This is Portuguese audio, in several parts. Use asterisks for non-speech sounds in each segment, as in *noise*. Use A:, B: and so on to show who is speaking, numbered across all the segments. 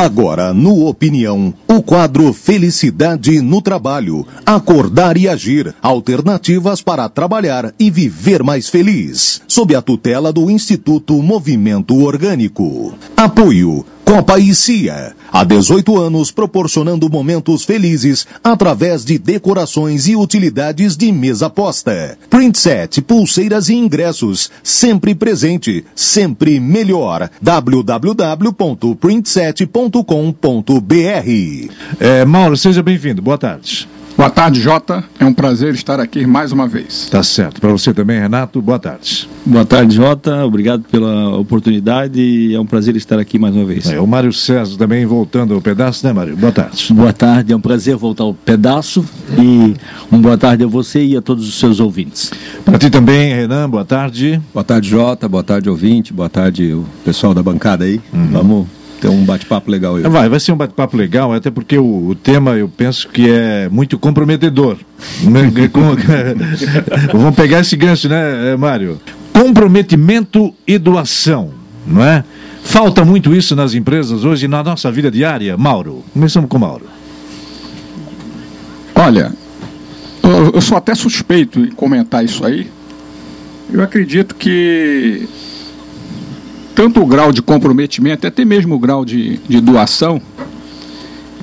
A: Agora, no Opinião, o quadro Felicidade no Trabalho. Acordar e agir. Alternativas para trabalhar e viver mais feliz. Sob a tutela do Instituto Movimento Orgânico. Apoio. Copa e Cia. Há 18 anos proporcionando momentos felizes através de decorações e utilidades de mesa posta. Print set, pulseiras e ingressos. Sempre presente, sempre melhor. www.printset.com.br
B: É, Mauro, seja bem-vindo. Boa tarde.
C: Boa tarde, Jota. É um prazer estar aqui mais uma vez.
B: Tá certo. Para você também, Renato, boa tarde.
D: Boa tarde, Jota. Obrigado pela oportunidade. É um prazer estar aqui mais uma vez.
B: É, o Mário César também voltando ao pedaço, né, Mário? Boa tarde.
E: Boa tarde, é um prazer voltar ao pedaço e um boa tarde a você e a todos os seus ouvintes.
B: Para ti também, Renan, boa tarde.
F: Boa tarde, Jota. Boa tarde, ouvinte. Boa tarde, o pessoal da bancada aí.
B: Uhum.
F: Vamos ter um bate-papo legal aí.
B: Vai, vai ser um bate-papo legal, até porque o, o, tema eu penso que é muito comprometedor. *laughs* *laughs* Vamos pegar esse gancho, né, Mário? Comprometimento e doação, não é? Falta muito isso nas empresas hoje, na nossa vida diária. Mauro, começamos com o Mauro.
C: Olha, eu, eu sou até suspeito em comentar isso aí. Eu acredito que tanto o grau de comprometimento, até mesmo o grau de, de doação,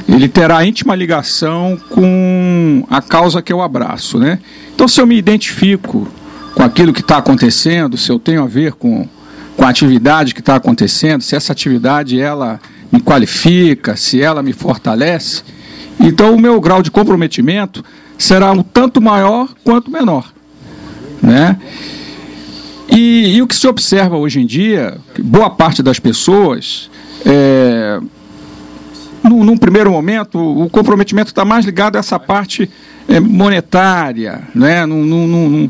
C: ele terá íntima ligação com a causa que eu abraço, né? Então, se eu me identifico com aquilo que está acontecendo, se eu tenho a ver com, com a atividade que está acontecendo, se essa atividade ela me qualifica, se ela me fortalece, então o meu grau de comprometimento será um tanto maior quanto menor, né? E, e, o que se observa hoje em dia, boa parte das pessoas, é, no, num primeiro momento, o comprometimento está mais ligado a essa parte é, monetária, né? Num, num,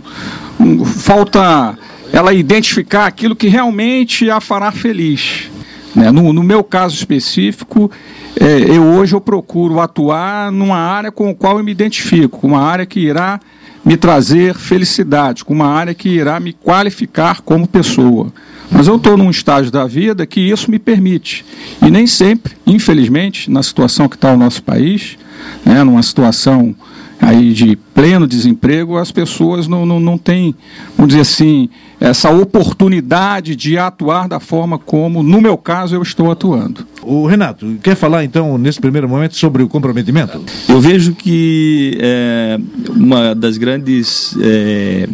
C: num, falta ela identificar aquilo que realmente a fará feliz. Né? No, no meu caso específico, é, eu hoje eu procuro atuar numa área com a qual eu me identifico, uma área que irá me trazer felicidade, com uma área que irá me qualificar como pessoa. Mas eu estou num estágio da vida que isso me permite. E nem sempre, infelizmente, na situação que está o nosso país, né, numa situação aí de pleno desemprego, as pessoas não, não, não têm, vamos dizer assim, essa oportunidade de atuar da forma como, no meu caso, eu estou atuando.
B: O Renato, quer falar então, nesse primeiro momento, sobre o comprometimento?
D: Eu vejo que é, uma das grandes. É,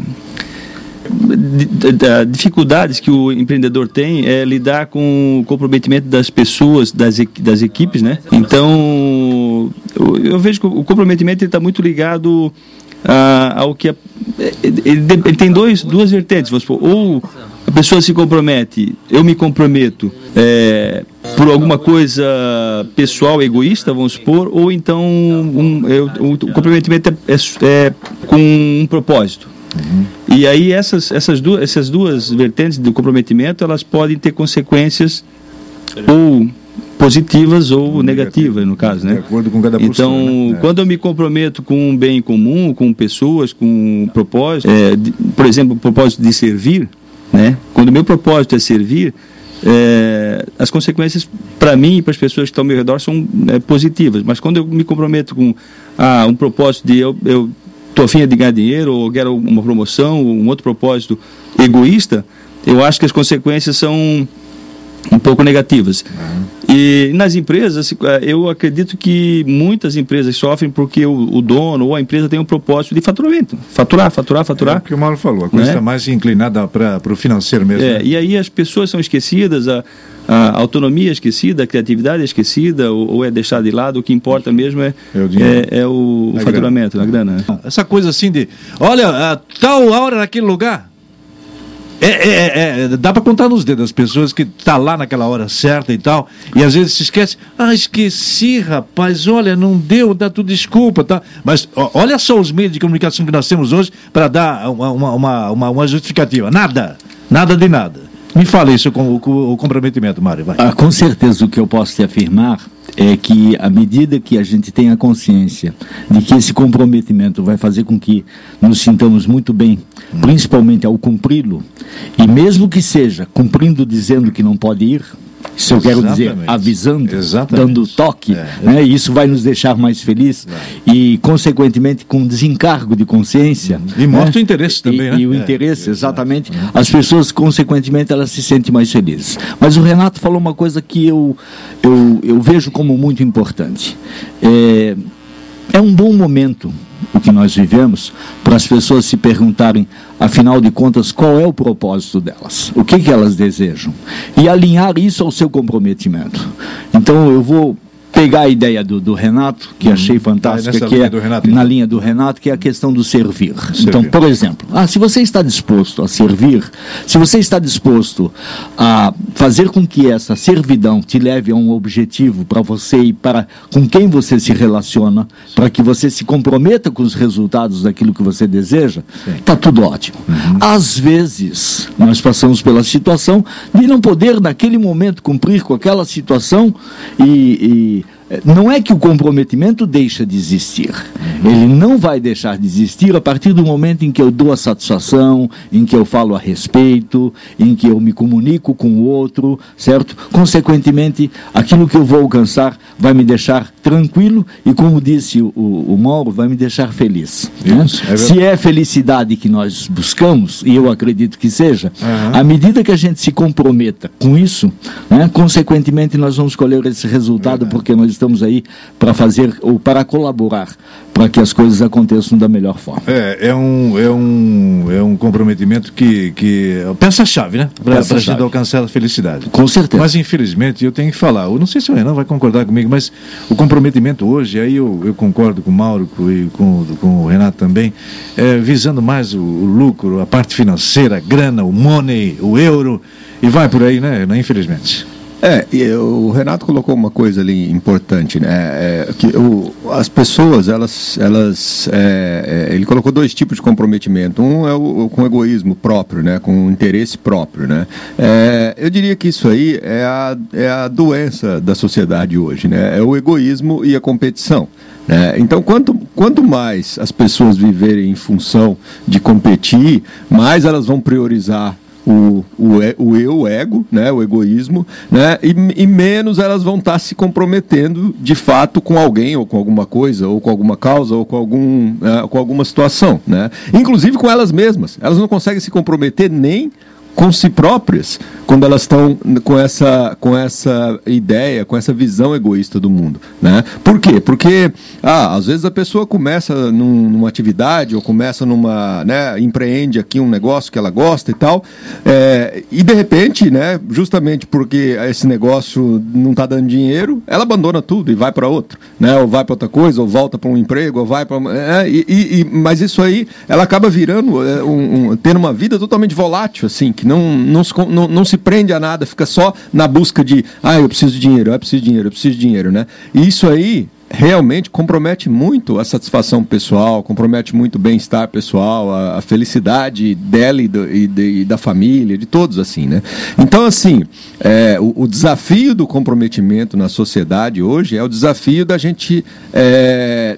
D: dificuldades que o empreendedor tem é lidar com o comprometimento das pessoas, das, das equipes, né? Então, eu, eu vejo que o comprometimento está muito ligado a, ao que... A, ele, ele, tem dois, duas vertentes, vamos supor, ou a pessoa se compromete, eu me comprometo é, por alguma coisa pessoal, egoísta, vamos supor, ou então um, eu, o comprometimento é, é, é com um propósito. Uhum. E aí essas, essas, duas, essas duas vertentes do comprometimento, elas podem ter consequências ou positivas ou negativas, no caso, né?
B: De acordo com cada
D: Então,
B: né?
D: quando eu me comprometo com um bem comum, com pessoas, com um propósito, é, de, por exemplo, o propósito de servir, né? Quando o meu propósito é servir, é, as consequências para mim e para as pessoas que estão ao meu redor são é, positivas. Mas quando eu me comprometo com ah, um propósito de eu, eu estou afim de ganhar dinheiro, ou quero uma promoção, ou um outro propósito egoísta, eu acho que as consequências são um pouco negativas. Uhum. E nas empresas, eu acredito que muitas empresas sofrem porque o, o, dono ou a empresa tem um propósito de faturamento. Faturar, faturar, faturar. É
B: o que o Mauro falou, a coisa está né? mais inclinada para o financeiro mesmo.
D: É,
B: né?
D: E aí as pessoas são esquecidas, a, a autonomia é esquecida, a criatividade é esquecida, ou, ou, é deixada de lado, o que importa mesmo é, é o, é, é o faturamento, grana. a grana. Né?
B: Essa coisa assim de, olha, a tal hora naquele lugar, é, é, é, dá para contar nos dedos as pessoas que tá lá naquela hora certa e tal, e às vezes se esquece. Ah, esqueci, rapaz, olha, não deu, dá tudo desculpa, tá? Mas ó, olha só os meios de comunicação que nós temos hoje para dar uma, uma, uma, uma, justificativa. Nada, nada de nada. Me fale isso com, com o comprometimento, Mário.
E: Ah, com certeza o que eu posso te afirmar é que à medida que a gente tem a consciência de que esse comprometimento vai fazer com que nos sintamos muito bem, principalmente ao cumpri-lo, e mesmo que seja cumprindo dizendo que não pode ir, Isso eu quero dizer,
B: Exatamente.
E: avisando,
B: Exatamente.
E: dando toque,
B: É.
E: né? Isso vai nos deixar mais felizes e, consequentemente, com desencargo de consciência.
B: E mostra
E: né?
B: o interesse também,
E: e,
B: né?
E: E o
B: É,
E: interesse, exatamente. As pessoas, consequentemente, elas se sentem mais felizes. Mas o Renato falou uma coisa que eu, eu, eu vejo como muito importante. É, é um bom momento o que nós vivemos para as pessoas se perguntarem, afinal de contas, qual é o propósito delas, o que, que elas desejam e alinhar isso ao seu comprometimento. Então eu vou pegar a ideia do, do Renato, que achei fantástica,
B: Uhum. Tá,
E: que é
B: Renato,
E: na
B: então.
E: linha do Renato, que é a questão do servir.
B: Servir.
E: Então, por exemplo, ah, se você está disposto a servir, se você está disposto a fazer com que essa servidão te leve a um objetivo para você e para com quem você se relaciona, para que você se comprometa com os resultados daquilo que você deseja, está tudo ótimo. Às vezes, nós passamos pela situação de não poder, naquele momento, cumprir com aquela situação e- e não é que o comprometimento deixa de existir. Ele não vai deixar de existir a partir do momento em que eu dou a satisfação, em que eu falo a respeito, em que eu me comunico com o outro, certo? Consequentemente, aquilo que eu vou alcançar vai me deixar tranquilo e, como disse o, o Mauro, vai me deixar feliz. né?
B: É.
E: Se é felicidade que nós buscamos, e eu acredito que seja,
B: Aham.
E: à medida que a gente se comprometa com isso, né, consequentemente nós vamos colher esse resultado porque nós estamos aí para fazer ou para colaborar para que as coisas aconteçam da melhor forma.
B: É, é um, é um, é um comprometimento que, que é peça-chave, né? Para a gente alcançar a felicidade.
E: Com certeza.
B: Mas infelizmente eu tenho que falar, eu não sei se o Renan vai concordar comigo, mas o comprometimento hoje, aí eu, eu concordo com o Mauro com- e com, com o Renato também, é, visando mais o, o lucro, a parte financeira, a grana, o money, o euro, e vai por aí, né, Renan? Infelizmente.
F: É, e o Renato colocou uma coisa ali importante, né? É, que o, as pessoas, elas, elas é, é, ele colocou dois tipos de comprometimento. Um é o, com egoísmo próprio, né? Com interesse próprio, né? É, eu diria que isso aí é a, é a doença da sociedade hoje, né? É o egoísmo e a competição. né? então, quanto, quanto mais as pessoas viverem em função de competir, mais elas vão priorizar o, o, o eu, o ego, né, o egoísmo, né, e, e menos elas vão estar se comprometendo de fato com alguém, ou com alguma coisa, ou com alguma causa, ou com, algum, eh, com alguma situação. Né? Inclusive com elas mesmas. Elas não conseguem se comprometer nem com si próprias quando elas estão com essa com essa ideia com essa visão egoísta do mundo né? Por quê? Porque ah, às vezes a pessoa começa num- numa atividade ou começa numa né empreende aqui um negócio que ela gosta e tal é, e de repente né justamente porque esse negócio não está dando dinheiro ela abandona tudo e vai para outro né? Ou vai para outra coisa ou volta para um emprego ou vai para e, e- e- mas isso aí ela acaba virando é, um, um- tendo uma vida totalmente volátil assim que não não se, não, não se prende a nada fica só na busca de ah eu preciso de dinheiro eu preciso de dinheiro eu preciso de dinheiro né e isso aí realmente compromete muito a satisfação pessoal, compromete muito o bem-estar pessoal, a, a felicidade dela e, do- e de- e da família, de todos assim, né? Então, assim, é, o, o desafio do comprometimento na sociedade hoje é o desafio da gente é,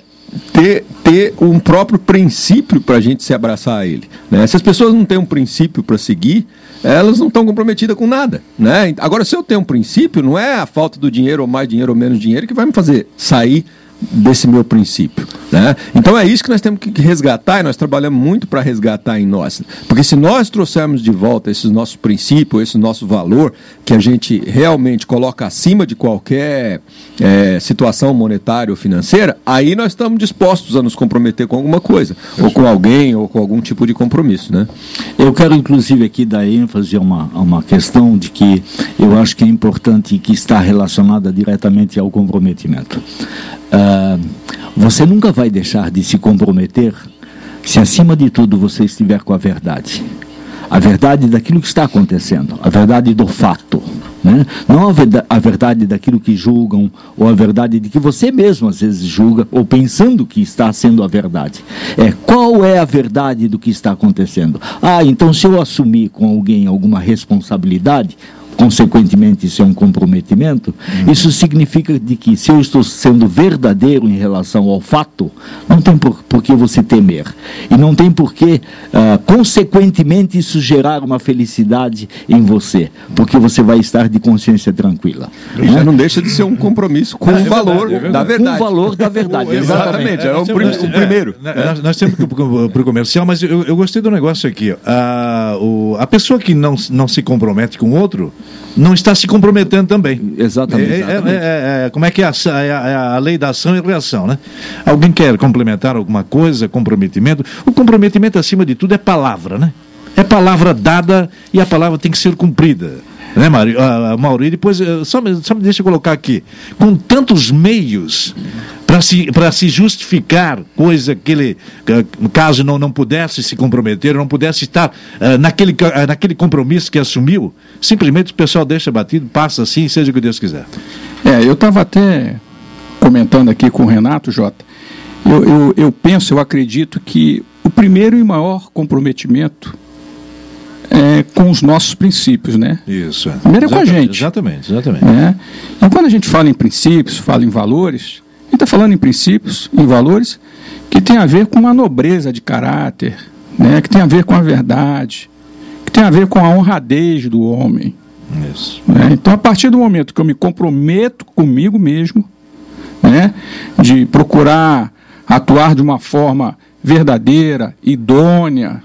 F: ter, ter um próprio princípio para a gente se abraçar a ele. Né? Se as pessoas não têm um princípio para seguir, elas não estão comprometidas com nada. Né? Agora, se eu tenho um princípio, não é a falta do dinheiro, ou mais dinheiro, ou menos dinheiro, que vai me fazer sair desse meu princípio. Né? Então é isso que nós temos que resgatar e nós trabalhamos muito para resgatar em nós. Porque se nós trouxermos de volta esses nossos princípios, esse nosso valor, que a gente realmente coloca acima de qualquer eh, situação monetária ou financeira, aí nós estamos dispostos a nos comprometer com alguma coisa, ou com alguém, ou com algum tipo de compromisso. Né?
E: Eu quero, inclusive, aqui dar ênfase a uma, a uma questão de que eu acho que é importante e que está relacionada diretamente ao comprometimento. Ah, você nunca vai deixar de se comprometer se, acima de tudo, você estiver com a verdade. A verdade daquilo que está acontecendo, a verdade do fato. Né? Não a, verda- a verdade daquilo que julgam, ou a verdade de que você mesmo às vezes julga, ou pensando que está sendo a verdade. É qual é a verdade do que está acontecendo? Ah, então se eu assumir com alguém alguma responsabilidade, consequentemente isso é um comprometimento, uhum. isso significa de que se eu estou sendo verdadeiro em relação ao fato, não tem por, por que você temer. E não tem por que, uh, consequentemente, isso gerar uma felicidade em você, porque você vai estar de consciência tranquila.
F: E já não deixa de ser um compromisso com é, o valor é da verdade.
E: Com o valor da verdade,
F: exatamente. É, o, o primeiro.
B: Nós, nós temos que ir para o comercial, mas eu, eu, gostei do negócio aqui. A, o, a pessoa que não, não se compromete com o outro, não está se comprometendo também.
E: Exatamente. É,
B: exatamente. É, é, é, como é que é a, é a, lei da ação e reação, né? Alguém quer complementar alguma coisa, comprometimento? O comprometimento, acima de tudo, é palavra, né? É palavra dada e a palavra tem que ser cumprida. Né, Mauri? Uh, Mauri, depois, uh, só, só me deixa eu colocar aqui. Com tantos meios para se, se justificar coisa que ele, caso não, não pudesse se comprometer, não pudesse estar uh, naquele, uh, naquele compromisso que assumiu, simplesmente o pessoal deixa batido, passa assim, seja o que Deus quiser.
C: É, eu estava até comentando aqui com o Renato, Jota. Eu, eu, eu penso, eu acredito que o primeiro e maior comprometimento é, com os nossos princípios, né?
B: Isso.
C: Primeiro é com a gente.
B: Exatamente, exatamente.
C: Né? Então, quando a gente fala em princípios, fala em valores, gente está falando em princípios, em valores, que tem a ver com uma nobreza de caráter, né? que tem a ver com a verdade, que tem a ver com a honradez do homem. Né? Então, a partir do momento que eu me comprometo comigo mesmo, né? de procurar atuar de uma forma verdadeira, idônea,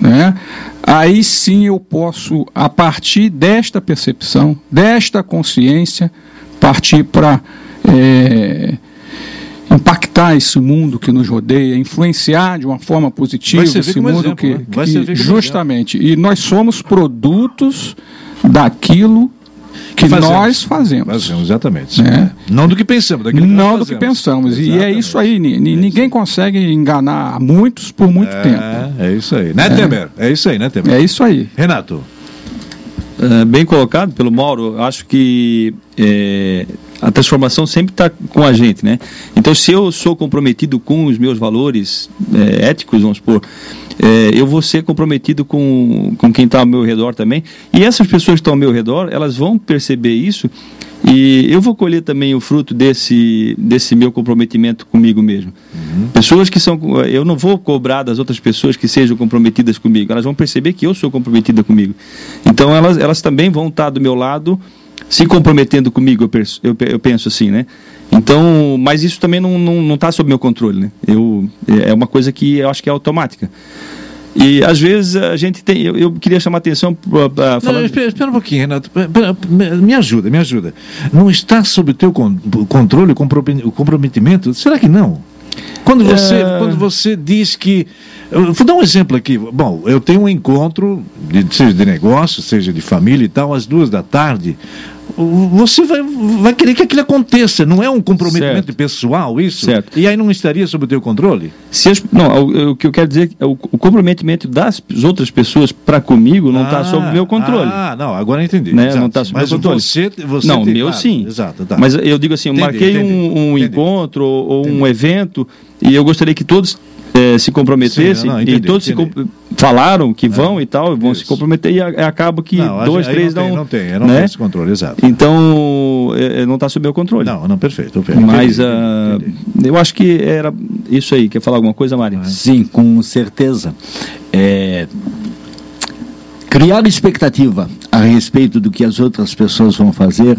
C: né? aí sim eu posso, a partir desta percepção, desta consciência, partir para é, impactar esse mundo que nos rodeia, influenciar de uma forma positiva esse mundo exemplo, que, né? que justamente. E nós somos produtos daquilo que fazemos. nós fazemos.
B: Fazemos, exatamente. É. Não do que pensamos, daquilo
C: que Não do que pensamos. Exatamente. E é isso aí, é ninguém consegue enganar muitos por muito
B: é,
C: tempo.
B: É isso aí. Né, é. Temer? É isso aí, né, Temer?
C: É isso aí.
B: Renato.
D: Uh, bem colocado pelo Mauro, acho que é, a transformação sempre está com a gente, né? Então, se eu sou comprometido com os meus valores é, éticos, vamos supor, é, eu vou ser comprometido com, com quem está ao meu redor também. E essas pessoas que estão ao meu redor, elas vão perceber isso e eu vou colher também o fruto desse, desse meu comprometimento comigo mesmo. Uhum. Pessoas que são. Eu não vou cobrar das outras pessoas que sejam comprometidas comigo, elas vão perceber que eu sou comprometida comigo. Então elas, elas também vão estar do meu lado se comprometendo comigo, eu penso, eu, eu penso assim, né? Então, mas isso também não está não, não tá sob meu controle, né? Eu, é uma coisa que eu acho que é automática. E às vezes a gente tem. Eu, eu queria chamar a atenção para
B: falar. Espera, espera, um pouquinho, Renato. Me ajuda, me ajuda. Não está sob o teu controle o comprometimento? Será que não? Quando você, é... quando você diz que. vou dar um exemplo aqui. Bom, eu tenho um encontro, de, seja de negócio, seja de família e tal, às duas da tarde você vai, vai querer que aquilo aconteça. Não é um comprometimento certo. pessoal isso?
D: Certo.
B: E aí não estaria sob o teu controle?
D: Se as, não, o, o, que eu quero dizer é o, o comprometimento das outras pessoas para comigo não está ah, sob o meu controle.
B: Ah, não, agora eu entendi.
D: Né? Não está sob o meu controle.
B: Você, você
D: não, tem, meu claro, sim.
B: Exato, tá.
D: Mas eu digo assim, eu entendi, marquei entendi, um, um encontro ou um evento e eu gostaria que todos é, se comprometessem não, e todos falaram que vão é, e tal, vão isso. se comprometer e acaba que não, dois, três
B: não.
D: Tem,
B: não tem, não né? tenho esse controle, exato.
D: Então, é, não está sob meu controle.
B: Não, não, perfeito. perfeito.
D: Mas entendi, uh, entendi. eu acho que era isso aí. Quer falar alguma coisa, Mário?
E: Sim, com certeza. É, criar expectativa a respeito do que as outras pessoas vão fazer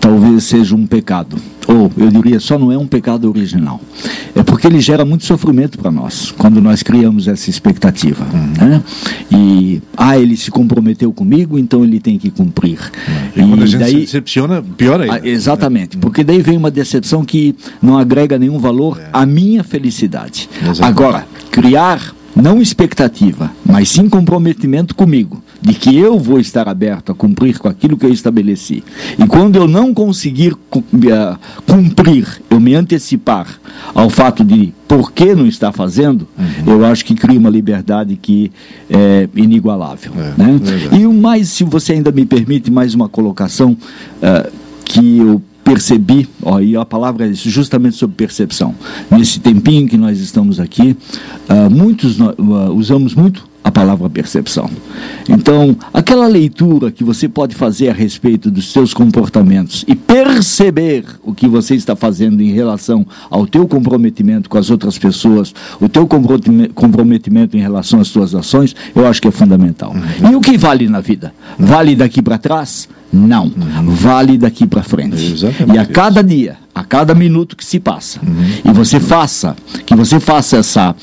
E: talvez seja um pecado. Ou, eu diria, só não é um pecado original. É porque ele gera muito sofrimento para nós, quando nós criamos essa expectativa. Uhum. Né? E, ah, ele se comprometeu comigo, então ele tem que cumprir.
B: Uhum. E, e quando a gente daí, se decepciona, pior ainda.
E: Ah, exatamente, uhum. porque daí vem uma decepção que não agrega nenhum valor é. à minha felicidade. Exatamente. Agora, criar não expectativa, mas sim comprometimento comigo, de que eu vou estar aberto a cumprir com aquilo que eu estabeleci. E quando eu não conseguir eh, cumprir, eu me antecipar ao fato de por que não está fazendo, uhum. eu acho que cria uma liberdade que é inigualável. É, né? e o mais, se você ainda me permite, mais uma colocação uh, que eu percebi, ó, e a palavra é justamente sobre percepção. Nesse tempinho que nós estamos aqui, uh, muitos uh, usamos muito a palavra percepção. Então, aquela leitura que você pode fazer a respeito dos seus comportamentos e perceber o que você está fazendo em relação ao teu comprometimento com as outras pessoas, o teu comprometimento em relação às suas ações, eu acho que é fundamental. Uhum. E o que vale na vida? Vale daqui para trás? Não. Uhum. Vale daqui para frente. Exatamente e a cada dia, a cada minuto que se passa, uhum. e você faça, que você faça essa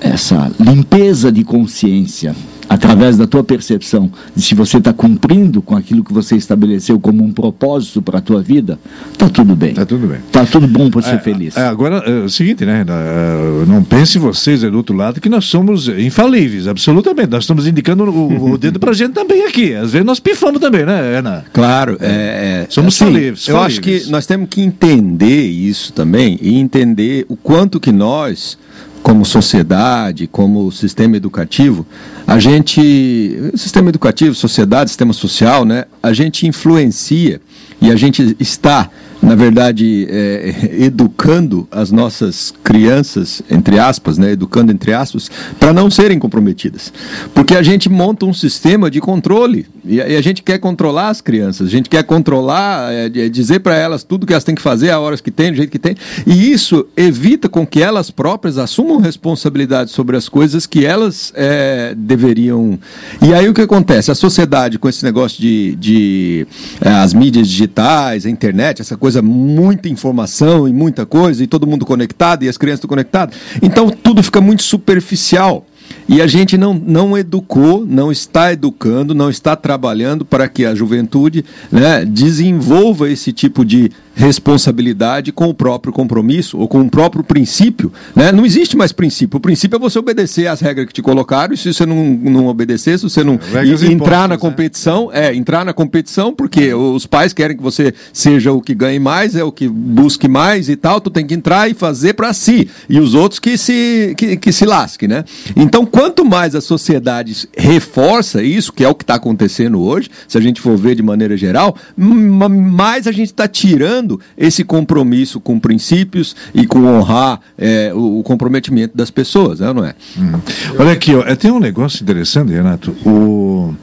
E: essa limpeza de consciência através da tua percepção de se você está cumprindo com aquilo que você estabeleceu como um propósito para a tua vida, tá tudo bem.
B: Tá tudo bem.
E: Tá tudo bom para ser é, feliz.
B: É, agora, é o seguinte, né? É, não pense vocês aí do outro lado que nós somos infalíveis, absolutamente. Nós estamos indicando o, o dedo para a gente também aqui. Às vezes nós pifamos também, né, Ana?
F: Claro. É, é
B: somos assim, falíveis.
F: Eu acho que nós temos que entender isso também e entender o quanto que nós como sociedade, como sistema educativo, a gente, sistema educativo, sociedade, sistema social, né, a gente influencia e a gente está na verdade, é, *laughs* educando as nossas crianças, entre aspas, né, educando entre aspas, para não serem comprometidas. Porque a gente monta um sistema de controle e a, e a gente quer controlar as crianças, a gente quer controlar, é, é dizer para elas tudo que elas têm que fazer, a horas que tem, do jeito que tem, e isso evita com que elas próprias assumam responsabilidade sobre as coisas que elas é, deveriam. E aí o que acontece? A sociedade, com esse negócio de, de é, as mídias digitais, a internet, essa coisa coisa, muita informação e muita coisa, e todo mundo conectado, e as crianças estão conectadas. Então tudo fica muito superficial. E a gente não, não educou, não está educando, não está trabalhando para que a juventude né, desenvolva esse tipo de responsabilidade com o próprio compromisso ou com o próprio princípio. Né? Não existe mais princípio. O princípio é você obedecer às regras que te colocaram e se você não, não obedecer, se você não é, entrar na né? competição, né? é, entrar na competição, porque os pais querem que você seja o que ganhe mais, é o que busque mais e tal, tu tem que entrar e fazer para si. E os outros que se, que, que se lasque, né? Então, quanto mais a sociedade reforça isso, que é o que está acontecendo hoje, se a gente for ver de maneira geral, mais a gente está tirando esse compromisso com princípios e com honrar é, o, comprometimento das pessoas, né, não é?
B: Hum. Olha aqui, ó, tem um negócio interessante, Renato. O,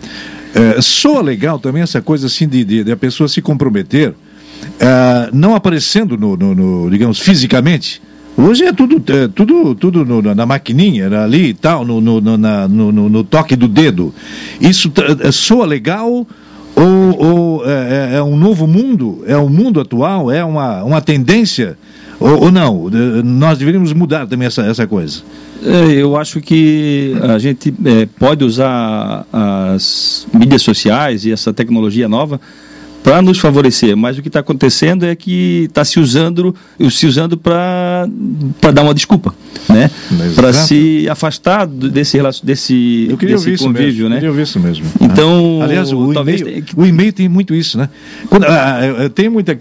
B: é, soa legal também essa coisa assim de, de, de a pessoa se comprometer, é, não aparecendo no, no, no, digamos, fisicamente. Hoje é tudo, é, tudo, tudo no, na maquininha, ali e tal, no, no, na, no, no, toque do dedo. Isso é, soa legal ou, é, é, é, um novo mundo? É um mundo atual? É uma, uma tendência? Ou, ou não? Nós deveríamos mudar também essa, essa coisa.
D: É, eu acho que a gente é, pode usar as mídias sociais e essa tecnologia nova para nos favorecer, mas o que está acontecendo é que está se usando, se usando para dar uma desculpa, né? Para se afastar desse desse,
B: Eu queria
D: desse convívio,
B: né? Eu queria ouvir isso mesmo.
D: Então,
B: aliás, o e-mail, o e-mail tem muito isso, né? Quando, ah, tem muita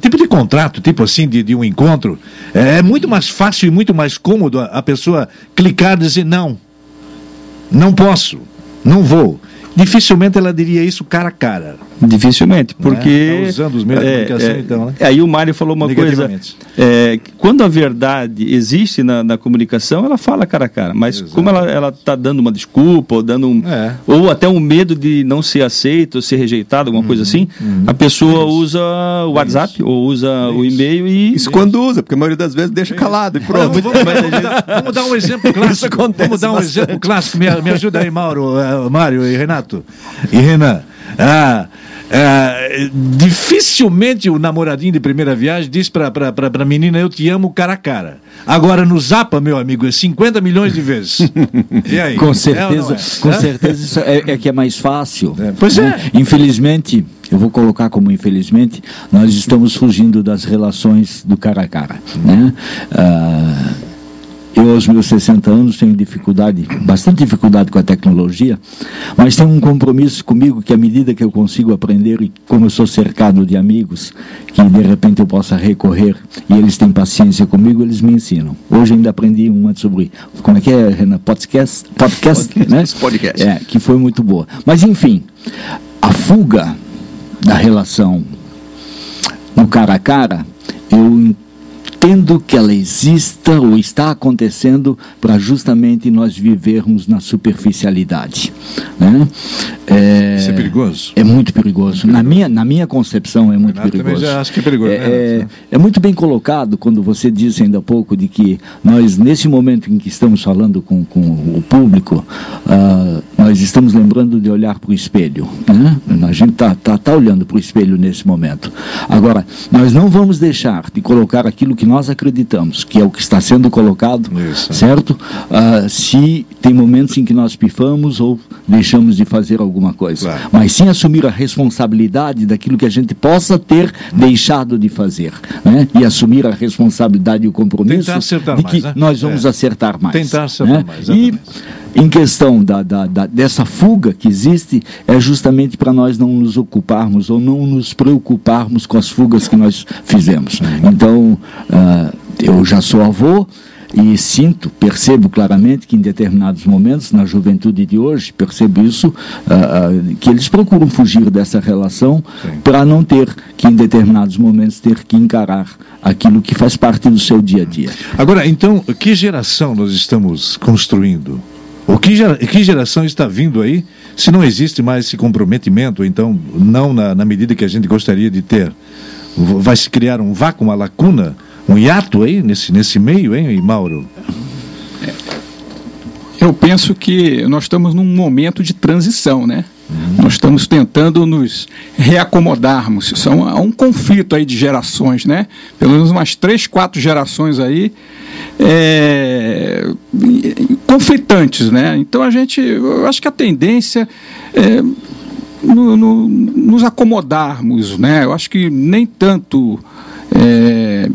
B: tipo de contrato, tipo assim de, de um encontro, é, é muito mais fácil e muito mais cômodo a pessoa clicar e dizer não, não posso, não vou dificilmente ela diria isso cara a cara.
D: Dificilmente, porque.
B: Tá usando os meios de é, comunicação, é, então, né?
D: Aí o Mário falou uma coisa. É, quando a verdade existe na, na, comunicação, ela fala cara a cara. Mas Exato. como ela está dando uma desculpa, ou dando um. É. Ou até um medo de não ser aceito, ou ser rejeitado, alguma uhum, coisa assim, uhum. a pessoa usa o WhatsApp isso. ou usa isso. o e-mail e.
F: Isso quando usa, porque a maioria das vezes deixa calado e pronto.
B: Vamos, vamos, dar, *laughs* vamos, dar, um exemplo clássico. Vamos dar um bastante. exemplo clássico. Me, me ajuda aí, Mauro, uh, Mário e Renato. E Renan. Ah, é, dificilmente o namoradinho de primeira viagem diz pra, pra, pra, pra menina eu te amo cara a cara. Agora no Zapa, meu amigo, é 50 milhões de vezes. *laughs*
E: E aí? Com certeza, é com é? certeza isso é, é, que é mais fácil.
B: É, pois é.
E: Infelizmente, eu vou colocar como infelizmente, nós estamos fugindo das relações do cara a cara. Né? Ah, eu, aos meus 60 anos, tenho dificuldade, bastante dificuldade com a tecnologia, mas tenho um compromisso comigo que, à medida que eu consigo aprender, e como eu sou cercado de amigos, que de repente eu possa recorrer e eles têm paciência comigo, eles me ensinam. Hoje ainda aprendi uma sobre, como é que é, Renan? Podcast? Podcast, né?
F: Podcast.
E: É, que foi muito boa. Mas, enfim, a fuga da relação no cara a cara, eu pretendo que ela exista ou está acontecendo para justamente nós vivermos na superficialidade. Né?
B: É, Isso é perigoso?
E: É muito perigoso. Na, minha, na minha concepção é muito
B: Renato
E: perigoso.
B: Já acho que é perigoso.
E: É,
B: né,
E: é, é, muito bem colocado quando você disse ainda há pouco de que nós, nesse momento em que estamos falando com, com o público, uh, nós estamos lembrando de olhar para o espelho. Né? A gente está tá, tá olhando para o espelho nesse momento. Agora, nós não vamos deixar de colocar aquilo que nós acreditamos, que é o que está sendo colocado, Isso. certo? Uh, se tem momentos em que nós pifamos ou deixamos de fazer alguma coisa. Claro. Mas sim assumir a responsabilidade daquilo que a gente possa ter deixado de fazer. Né? E assumir a responsabilidade e o compromisso de que
B: né?
E: nós vamos é. acertar mais.
B: Tentar acertar né? mais.
E: E em questão da, da, da, dessa fuga que existe, é justamente para nós não nos ocuparmos ou não nos preocuparmos com as fugas que nós fizemos. Então, uh, eu já sou avô, e sinto, percebo claramente que em determinados momentos, na juventude de hoje, percebo isso, uh, uh, que eles procuram fugir dessa relação para não ter que, em determinados momentos, ter que encarar aquilo que faz parte do seu dia a dia.
B: Agora, então, que geração nós estamos construindo? O que, que geração está vindo aí se não existe mais esse comprometimento, então, não na, na medida que a gente gostaria de ter? Vai se criar um vácuo, uma lacuna? um hiato aí nesse, nesse meio, hein, Mauro?
C: Eu penso que nós estamos num momento de transição, né? Uhum. Nós estamos tentando nos reacomodarmos. Isso é um, é um, conflito aí de gerações, né? Pelo menos umas três, quatro gerações aí é, conflitantes, né? Então a gente, eu acho que a tendência é no, no, nos acomodarmos, né? Eu acho que nem tanto é,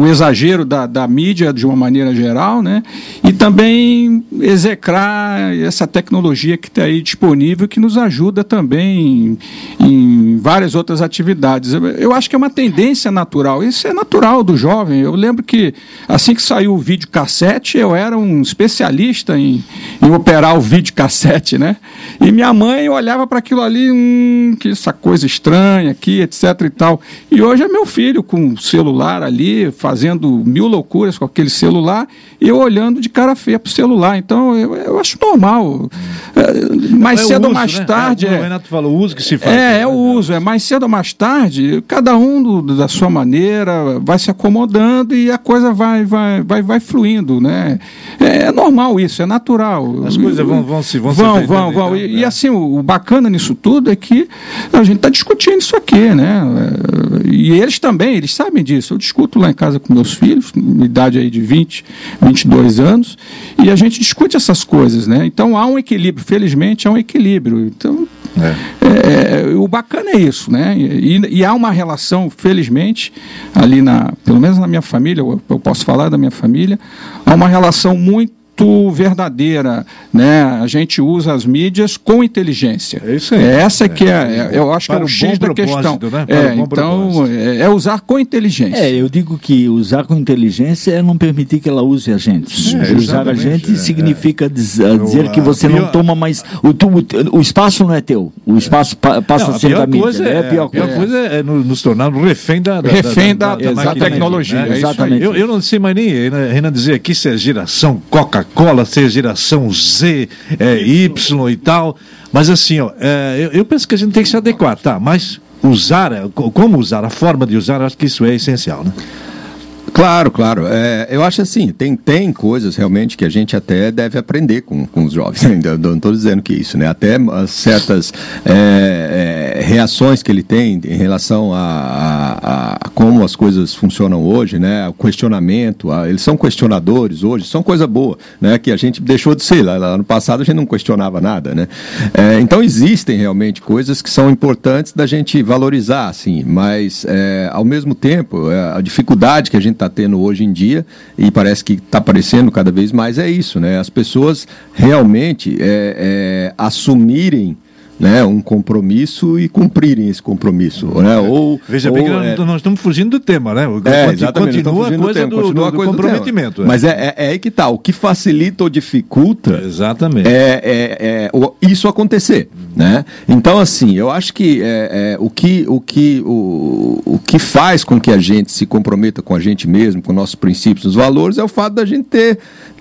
C: o exagero da, da mídia de uma maneira geral, né? E também execrar essa tecnologia que está aí disponível que nos ajuda também em, várias outras atividades. Eu, eu, acho que é uma tendência natural. Isso é natural do jovem. Eu lembro que assim que saiu o vídeo cassete, eu era um especialista em, em operar o vídeo cassete, né? E minha mãe olhava para aquilo ali, hum, que essa coisa estranha aqui, etc e tal. E hoje é meu filho com celular ali, fazendo mil loucuras com aquele celular e eu olhando de cara feia para o celular. Então, eu, eu acho normal. É, mais é cedo ou mais né? tarde. É,
B: o Renato falou, o uso que se faz.
C: É, é o uso. É mais cedo ou mais tarde, cada um do, da sua maneira vai se acomodando e a coisa vai, vai, vai, vai fluindo. Né? É, é normal isso, é natural.
B: As coisas vão, vão se vão
C: Vão, vão, vão. E, e, assim, o, bacana nisso tudo é que a gente está discutindo isso aqui, né? E eles também, eles sabem disso. Eu discuto lá em casa com meus filhos, idade aí de 20, 22 anos, e a gente discute essas coisas, né? Então há um equilíbrio, felizmente há um equilíbrio. Então, é. É, o bacana é isso, né? E, e, há uma relação, felizmente, ali na, pelo menos na minha família, eu, eu posso falar da minha família, há uma relação muito muito verdadeira, né? A gente usa as mídias com inteligência. É isso aí. É essa é, que é, é, eu acho que é o X da questão. Né? É, então é, é, usar com inteligência.
E: É, eu digo que usar com inteligência é não permitir que ela use a gente. É, usar a gente significa dizer, dizer que você pior... não toma mais o, tu, o espaço não é teu, o espaço pa, passa não, a ser da mídia.
B: É, a pior, coisa. A pior coisa é nos tornar refém da, da,
C: refém da, da, da, da tecnologia.
B: Né? Exatamente. Eu, eu não sei mais nem, Renan dizer aqui se é geração Coca Cola, ser geração Z, é, Y e tal. Mas assim, ó, é, eu, eu, penso que a gente tem que se adequar, tá? Mas usar, é, como usar, a forma de usar, acho que isso é essencial, né?
F: Claro, claro. É, eu acho assim, tem, tem coisas realmente que a gente até deve aprender com, com os jovens. *laughs* Não estou dizendo que isso, né? Até certas é, é, reações que ele tem em relação a, a, a, como as coisas funcionam hoje, né? O questionamento, a, eles são questionadores hoje, são coisa boa, né? Que a gente deixou de ser. Lá, lá no passado a gente não questionava nada, né? É, então existem realmente coisas que são importantes da gente valorizar, assim, mas é, ao mesmo tempo é, a dificuldade que a gente está tendo hoje em dia, e parece que está aparecendo cada vez mais, é isso, né? As pessoas realmente é, é, assumirem né, um compromisso e cumprirem esse compromisso. Né? Ou,
B: Veja
F: ou,
B: bem que nós, é... nós, estamos fugindo do tema, né?
F: É, continua a coisa do, do, do, coisa comprometimento. Do é. Mas é, é, é, aí que está. O que facilita ou dificulta
B: exatamente.
F: É, é, é isso acontecer. Né? Então, assim, eu acho que, é, o, que, o, que o, o que faz com que a gente se comprometa com a gente mesmo, com nossos princípios, os valores, é o fato da gente ter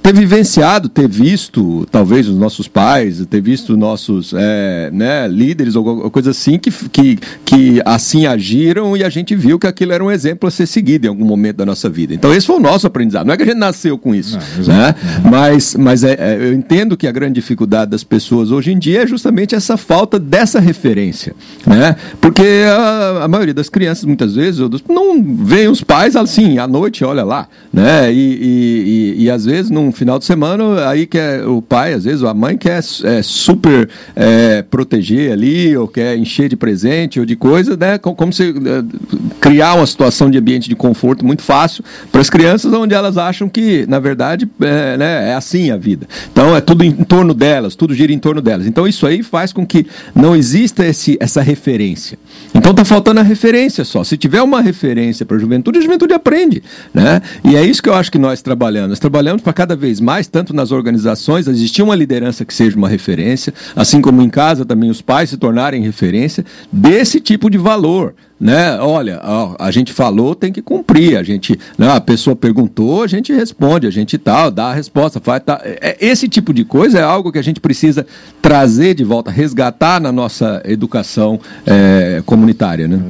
F: ter vivenciado, ter visto, talvez, os nossos pais, ter visto nossos é, né, líderes ou coisa assim, que, que, que assim agiram e a gente viu que aquilo era um exemplo a ser seguido em algum momento da nossa vida. Então, esse foi o nosso aprendizado. Não é que a gente nasceu com isso, Não, né? mas, mas é, é, eu entendo que a grande dificuldade das pessoas hoje em dia é justamente essa falta dessa referência, né? Porque a, a maioria das crianças, muitas vezes, não vê os pais assim, à noite, olha lá, né? E, e, e, e às vezes não final de semana, aí quer o pai, às vezes, a mãe quer é, super é, proteger ali, ou quer encher de presente ou de coisa, né? Como se é, criar uma situação de ambiente de conforto muito fácil para as crianças, onde elas acham que, na verdade, é, né, é assim a vida. Então é tudo em torno delas, tudo gira em torno delas. Então isso aí faz com que não exista esse, essa referência. Então está faltando a referência só. Se tiver uma referência para a juventude, a juventude aprende. Né? E é isso que eu acho que nós trabalhamos. Nós trabalhamos para cada vez mais, tanto nas organizações, existir uma liderança que seja uma referência, assim como em casa também os pais se tornarem referência desse tipo de valor né? Olha, a gente falou, tem que cumprir. A gente, né, a pessoa perguntou, a gente responde, a gente tal, dá a resposta, faz tal. É, esse tipo de coisa é algo que a gente precisa trazer de volta, resgatar na nossa educação é, comunitária, né?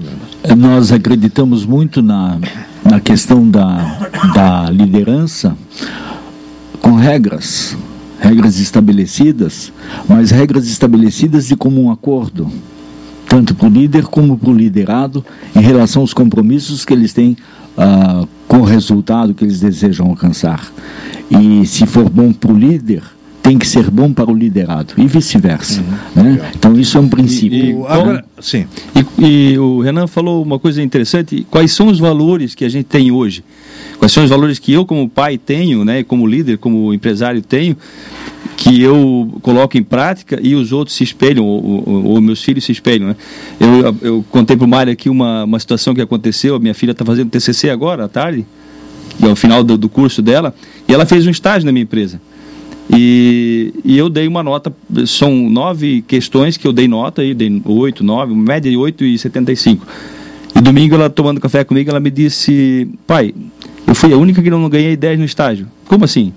E: Nós acreditamos muito na, na questão da, da liderança com regras, regras estabelecidas, mas regras estabelecidas de comum acordo tanto para o líder como para o liderado, em relação aos compromissos que eles têm uh, com o resultado que eles desejam alcançar. E se for bom para o líder, tem que ser bom para o liderado e vice-versa. Uhum. Né? Então isso é um princípio. E,
D: e, agora, sim. E, e, o Renan falou uma coisa interessante. Quais são os valores que a gente tem hoje? Quais são os valores que eu como pai tenho, né, como líder, como empresário tenho, que eu coloco em prática e os outros se espelham, ou, ou, ou meus filhos se espelham. Né? Eu, eu contei para o Mário aqui uma, uma situação que aconteceu, a minha filha está fazendo TCC agora, à tarde, ao final do, do curso dela, e ela fez um estágio na minha empresa. E, e, eu dei uma nota, são nove questões que eu dei nota, aí, dei oito, nove, média de oito e setenta e cinco. E domingo ela tomando café comigo, ela me disse, pai, eu fui a única que não ganhei dez no estágio. Como assim?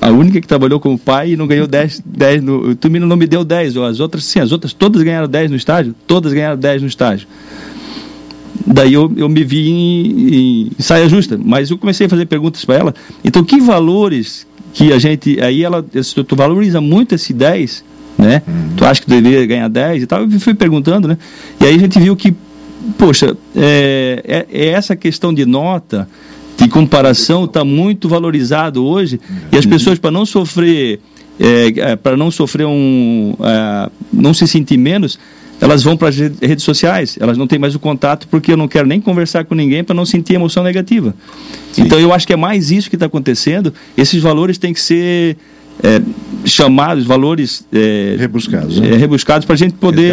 D: a única que trabalhou como pai e não ganhou 10, 10 no. O Tumino não me deu 10, as outras, sim, as outras todas ganharam 10 no estágio, todas ganharam 10 no estágio. Daí eu, eu me vi em, em saia justa, mas eu comecei a fazer perguntas para ela. Então, que valores que a gente. Aí ela. Tu valoriza muito esse 10, né? Uhum. Tu acha que deveria ganhar 10 e tal. Eu fui perguntando, né? E aí a gente viu que, poxa, é, é, é essa questão de nota de comparação está muito valorizado hoje e as pessoas para não sofrer é, é para não sofrer um é, não se sentir menos elas vão para as redes sociais elas não têm mais o contato porque eu não quero nem conversar com ninguém para não sentir emoção negativa Sim. então eu acho que é mais isso que está acontecendo esses valores têm que ser é, chamados, valores é,
B: rebuscados,
D: né? é, rebuscados para a gente poder.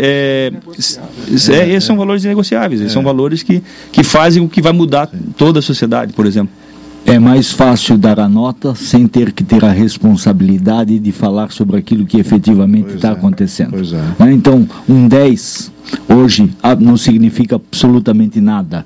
D: É, é, esses são valores negociáveis, esses são valores que, que fazem o que vai mudar toda a sociedade, por exemplo.
E: É mais fácil dar a nota sem ter que ter a responsabilidade de falar sobre aquilo que efetivamente está acontecendo. Né? Então, um 10 hoje ah, não significa absolutamente nada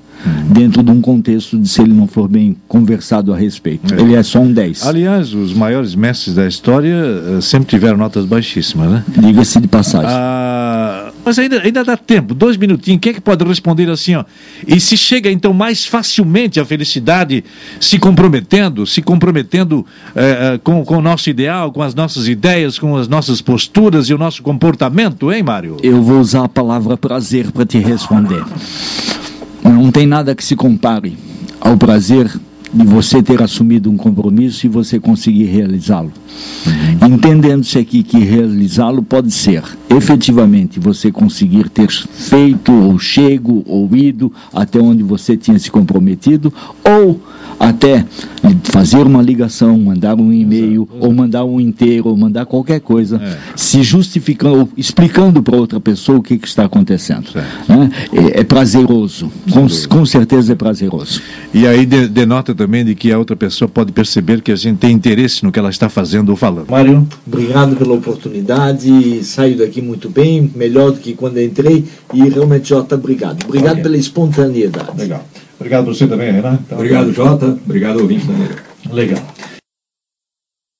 E: dentro de um contexto de se ele não for bem conversado a respeito. É. Ele é só um 10.
B: Aliás, os maiores mestres da história uh, sempre tiveram notas baixíssimas, né?
E: Diga-se de passagem.
B: Ah, mas ainda, ainda dá tempo, dois minutinhos. Quem é que pode responder assim, ó? E se chega então mais facilmente à felicidade se comprometendo, se comprometendo eh, com, com o nosso ideal, com as nossas ideias, com as nossas posturas e o nosso comportamento, hein, Mário?
E: Eu vou usar a palavra prazer para te responder. Não tem nada que se compare ao prazer de você ter assumido um compromisso e você conseguir realizá-lo. Uhum. Entendendo-se aqui que realizá-lo pode ser efetivamente você conseguir ter feito ou chego ou ido até onde você tinha se comprometido ou até fazer uma ligação, mandar um e-mail, ou mandar um inteiro, ou mandar qualquer coisa, é. se justificando, explicando para outra pessoa o que, que está acontecendo. Né? É, é, prazeroso, com, com, certeza é prazeroso.
B: E aí denota também de que a outra pessoa pode perceber que a gente tem interesse no que ela está fazendo ou falando. Mário,
E: obrigado pela oportunidade, saio daqui muito bem, melhor do que quando entrei, e realmente, Jota, obrigado. Obrigado okay. pela espontaneidade.
B: Legal. Obrigado você também,
F: Renato. Obrigado, Jota. Obrigado, ouvinte também.
B: Legal.